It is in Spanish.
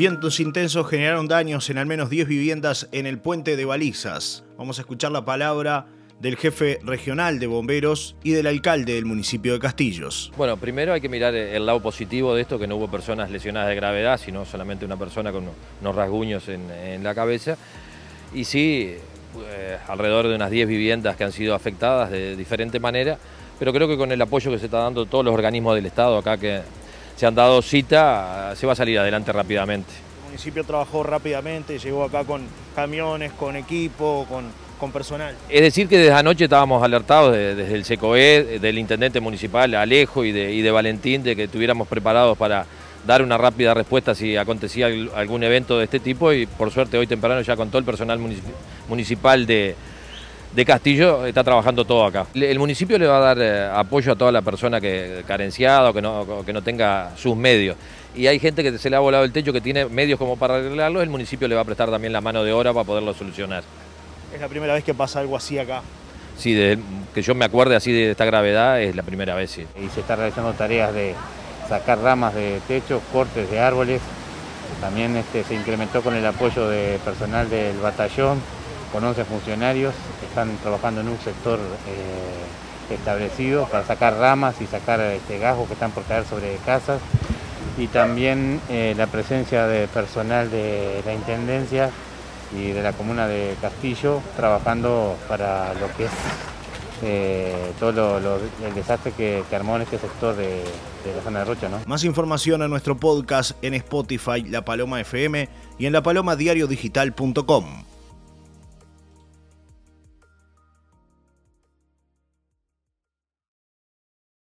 Vientos intensos generaron daños en al menos 10 viviendas en el puente de Balizas. Vamos a escuchar la palabra del jefe regional de bomberos y del alcalde del municipio de Castillos. Bueno, primero hay que mirar el lado positivo de esto, que no hubo personas lesionadas de gravedad, sino solamente una persona con unos rasguños en, la cabeza. Y sí, eh, alrededor de unas 10 viviendas que han sido afectadas de diferente manera, pero creo que con el apoyo que se está dando todos los organismos del Estado acá que se han dado cita, se va a salir adelante rápidamente. El municipio trabajó rápidamente, llegó acá con camiones, con equipo, con, con personal. Es decir, que desde anoche estábamos alertados desde el SECOE, del intendente municipal Alejo y de, y de Valentín, de que estuviéramos preparados para dar una rápida respuesta si acontecía algún evento de este tipo y por suerte hoy temprano ya con todo el personal municipal de, de Castillo está trabajando todo acá. El municipio le va a dar eh, apoyo a toda la persona que carenciada o que no, que no tenga sus medios. Y hay gente que se le ha volado el techo que tiene medios como para arreglarlo, el municipio le va a prestar también la mano de obra para poderlo solucionar. ¿Es la primera vez que pasa algo así acá? Sí, que yo me acuerde así de esta gravedad es la primera vez, sí. Y se está realizando tareas de sacar ramas de techo, cortes de árboles. También este, se incrementó con el apoyo de personal del batallón, con 11 funcionarios que están trabajando en un sector eh, establecido para sacar ramas y sacar este, gajos que están por caer sobre casas y también eh, la presencia de personal de la Intendencia y de la comuna de Castillo trabajando para lo que es eh, todo el desastre que, armó en este sector de, la zona de Rocha. ¿no? Más información a nuestro podcast en Spotify, La Paloma FM y en lapalomadiariodigital.com.